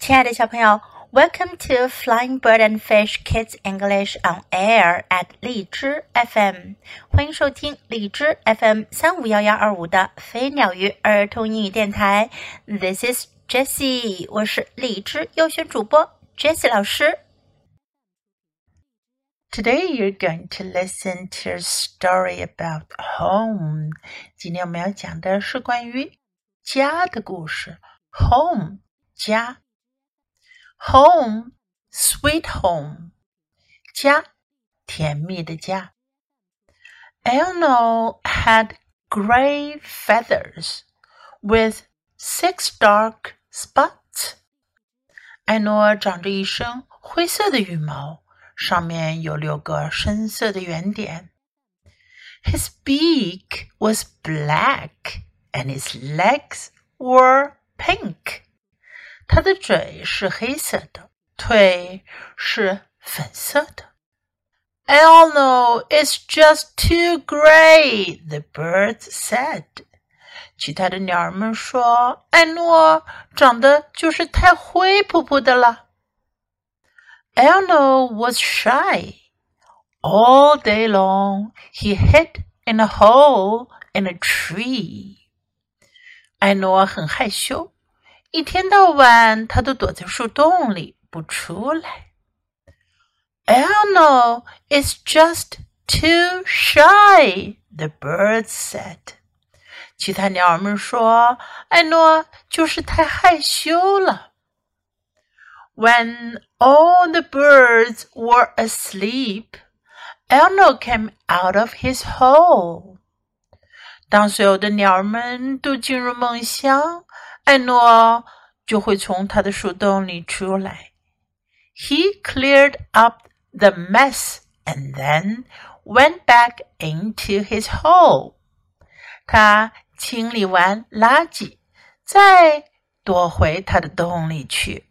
亲爱的小朋友，Welcome to Flying Bird and Fish Kids English on Air at 荔枝 FM，欢迎收听荔枝 FM 三五幺幺二五的飞鸟鱼儿童英语电台。This is Jessie，我是荔枝优选主播 Jessie 老师。Today you're going to listen to a story about home。今天我们要讲的是关于家的故事。Home，家。 Home, sweet home，家，甜蜜的家。Elno had gray feathers with six dark spots。艾诺长着一身灰色的羽毛，上面有六个深色的圆点。His beak was black and his legs were pink. 它的嘴是黑色的，腿是粉色的。Elno is just too gray, the birds said. 其他的鸟儿们说：“艾诺长得就是太灰扑扑的了。” Elno was shy. All day long, he hid in a hole in a tree. 艾诺很害羞。 一天到晚，他都躲在树洞里不出来。Elno is just too shy, the birds said. 其他鸟儿们说，艾诺就是太害羞了。When all the birds were asleep, Elno came out of his hole. 当所有的鸟儿们都进入梦乡。 艾诺就会从他的树洞里出来。He cleared up the mess and then went back into his hole. 他清理完垃圾，再躲回他的洞里去。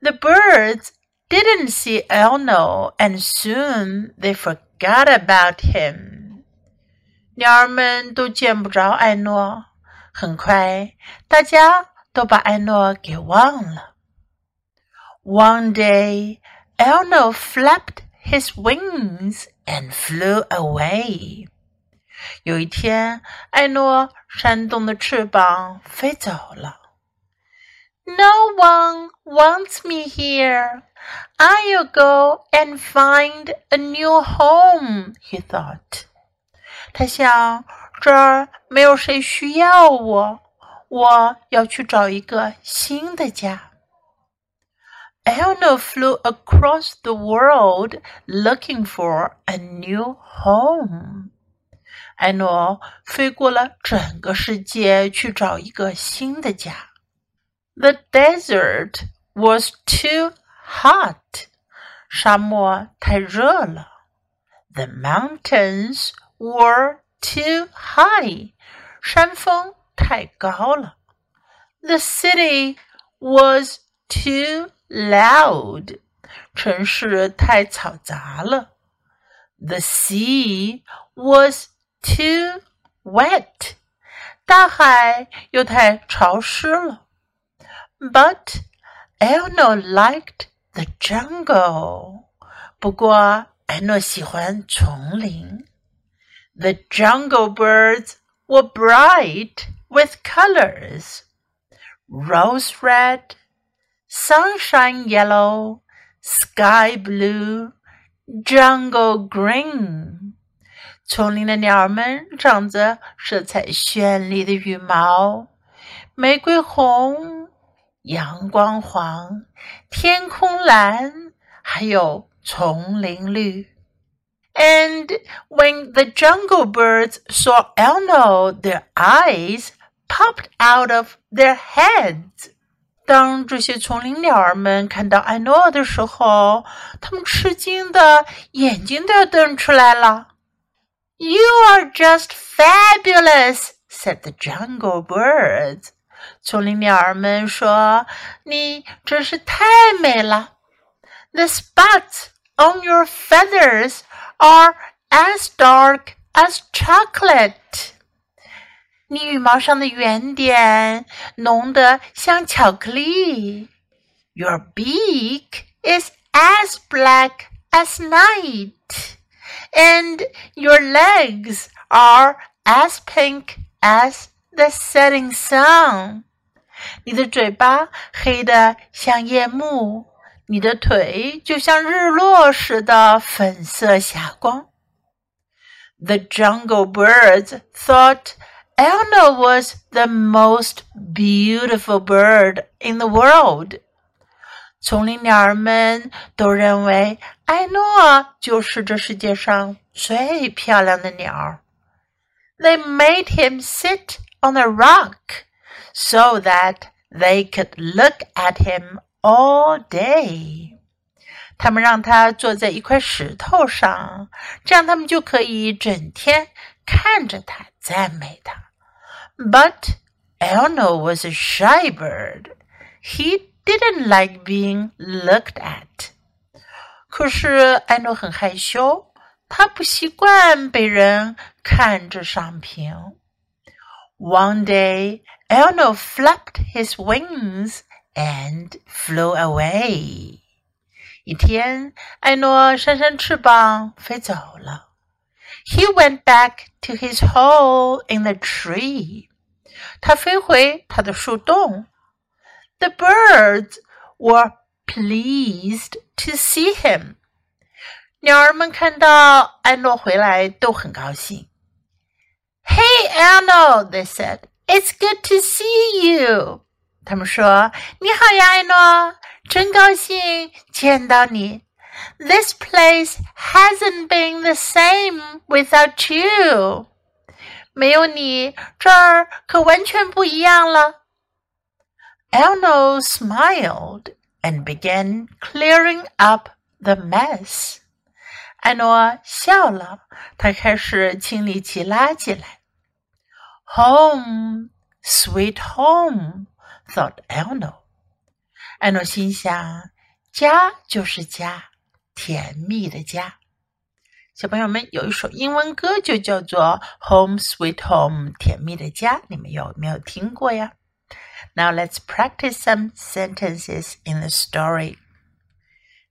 The birds didn't see Elno, and soon they forgot about him. 鸟儿们都见不着艾诺。 很快，大家都把艾诺给忘了。One day, Elno flapped his wings and flew away. 有一天，艾诺扇动的翅膀飞走了。No one wants me here. I'll go and find a new home, he thought. 他想。 这儿没有谁需要我，我要去找一个新的家。Elno flew across the world looking for a new home. 艾诺飞过了整个世界去找一个新的家。The desert was too hot. 沙漠太热了。The mountains were too high，山峰太高了。The city was too loud，城市太嘈杂了。The sea was too wet，大海又太潮湿了。But Elno liked the jungle，不过艾诺喜欢丛林。 the jungle birds were bright with colors rose red, sunshine yellow, sky blue, jungle green. 丛林的鸟儿们长着色彩绚丽的羽毛，玫瑰红、阳光黄、天空蓝，还有丛林绿。 and when the jungle birds saw Elno, their eyes popped out of their heads. 当这些丛林鸟儿们看到艾诺的时候，它们吃惊的眼睛都要瞪出来了。You are just fabulous," said the jungle birds. 丛林鸟儿们说：“你真是太美了。”The spots on your feathers are as dark as chocolate。你羽毛上的圆点浓得像巧克力。 Your beak is as black as night, and your legs are as pink as the setting sun. 你的嘴巴黑的像夜幕， 你的腿就像日落时的粉色霞光。The jungle birds thought Elno was the most beautiful bird in the world. 丛林鸟儿们都认为埃诺就是这世界上最漂亮的鸟。They made him sit on a rock so that they could look at him all day. 他们让他坐在一块石头上，这样他们就可以整天看着他，赞美他。But Elno was a shy bird. He didn't like being looked at. 可是艾诺很害羞，他不习惯被人看着上屏。One day, Elno flapped his wings and flew away。一天，艾诺扇扇翅膀飞走了。He went back to his hole in the tree。他飞回他的树洞。The birds were pleased to see him。鸟儿们看到艾诺回来都很高兴。Hey, Elno, they said, it's good to see you. 他们说：“你好呀，艾诺，真高兴见到你。This place hasn't been the same without you. 没有你，这儿可完全不一样了。” Elno smiled and began clearing up the mess. 艾诺笑了，他开始清理起垃圾来。Home, sweet home, thought Elno. 艾诺心想：家就是家，甜蜜的家。小朋友们有一首英文歌就叫做《Home Sweet Home》，甜蜜的家，你们有没有听过呀？now let's practice some sentences in the story.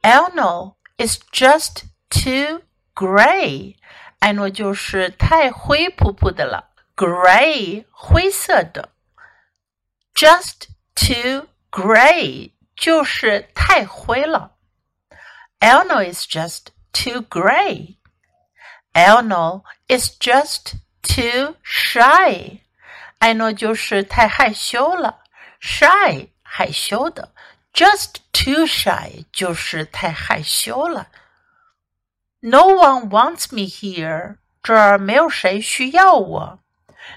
Elno is just too gray. 艾诺就是太灰扑扑的了，gray 灰色的。 Just too gray 就是太灰了。Elno is just too gray. Elno is just too shy. 艾诺就是太害羞了。shy 害羞的，just too shy 就是太害羞了。No one wants me here，这儿没有谁需要我。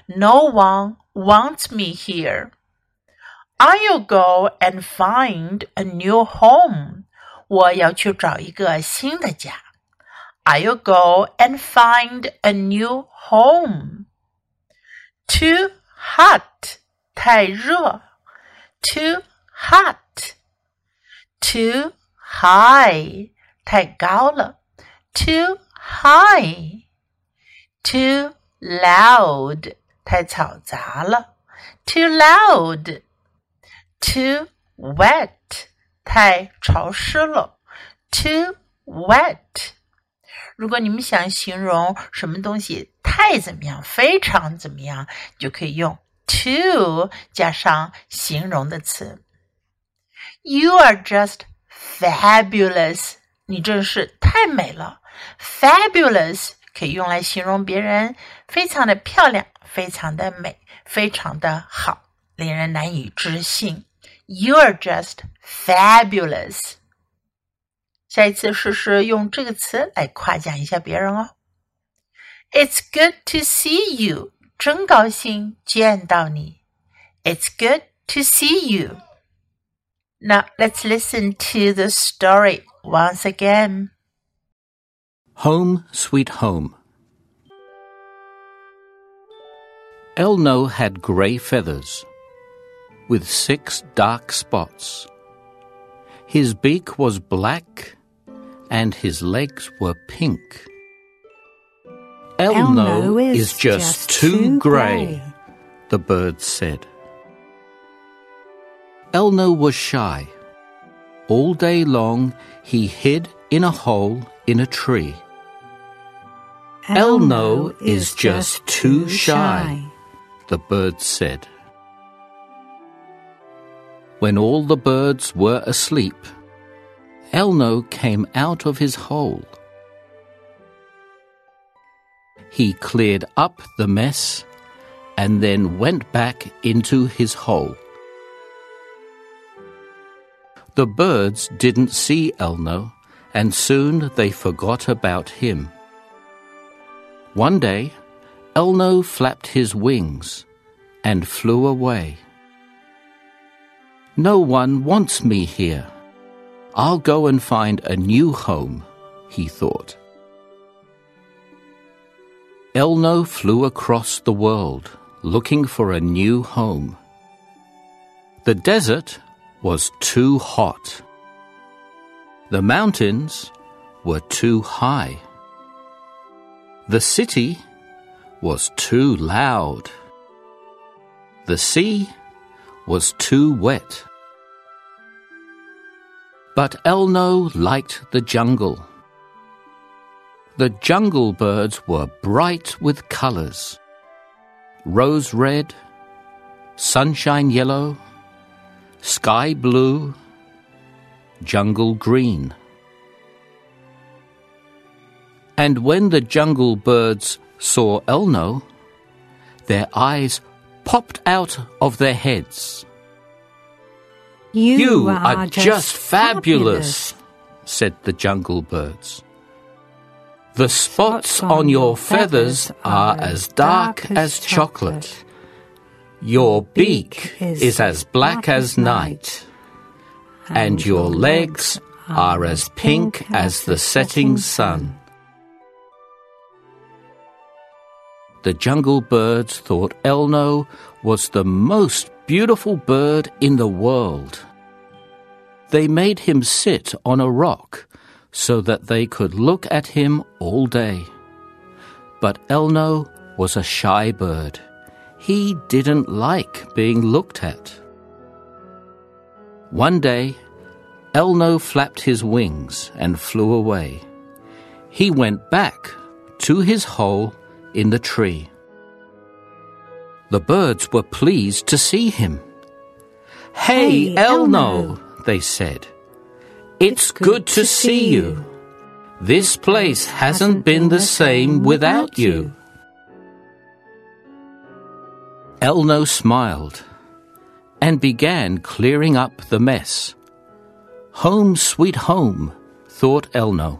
No one wants me here. I'll go and find a new home. 我要去找一个新的家。I'll go and find a new home. Too hot，太热。too hot, too high, 太高了，too high, too loud, 太嘈杂了，too loud, Too wet, 太潮湿了，too wet。如果你们想形容什么东西太怎么样，非常怎么样，就可以用 too 加上形容的词。You are just fabulous，你真是太美了。Fabulous 可以用来形容别人非常的漂亮、非常的美、非常的好，令人难以置信。You are just fabulous。下一次试试用这个词来夸奖一下别人哦。It's good to see you. 真高兴见到你。It's good to see you. Now let's listen to the story once again. Home, Sweet Home. Elno had grey feathers with six dark spots. His beak was black and his legs were pink. Elno, is, is just, just, too grey, the bird said. Elno was shy. all day long he hid in a hole in a tree. Elno is just too shy, the birds said. When all the birds were asleep, Elno came out of his hole. He cleared up the mess and then went back into his hole. The birds didn't see Elno, and soon they forgot about him. One day, Elno flapped his wings and flew away. No one wants me here. I'll go and find a new home, he thought. Elno flew across the world looking for a new home. The desert was too hot. The mountains were too high. The city was too loud. The sea was too wet. But Elno liked the jungle. The jungle birds were bright with colors rose red, sunshine yellow, sky blue, jungle green. And when the jungle birds saw Elno, their eyes popped out of their heads. You, You are, are just fabulous, said the jungle birds. The spots on your feathers are as dark as chocolate. Your beak is as black as night, and your legs are as pink as the setting sun. The jungle birds thought Elno was the most beautiful bird in the world. They made him sit on a rock so that they could look at him all day. But Elno was a shy bird. He didn't like being looked at. One day, Elno flapped his wings and flew away. He went back to his hole in the tree. The birds were pleased to see him. Hey, Hey, Elno, Elno, they said. It's good to see you. This place hasn't been the same without you. Elno smiled and began clearing up the mess. Home, sweet home, thought Elno.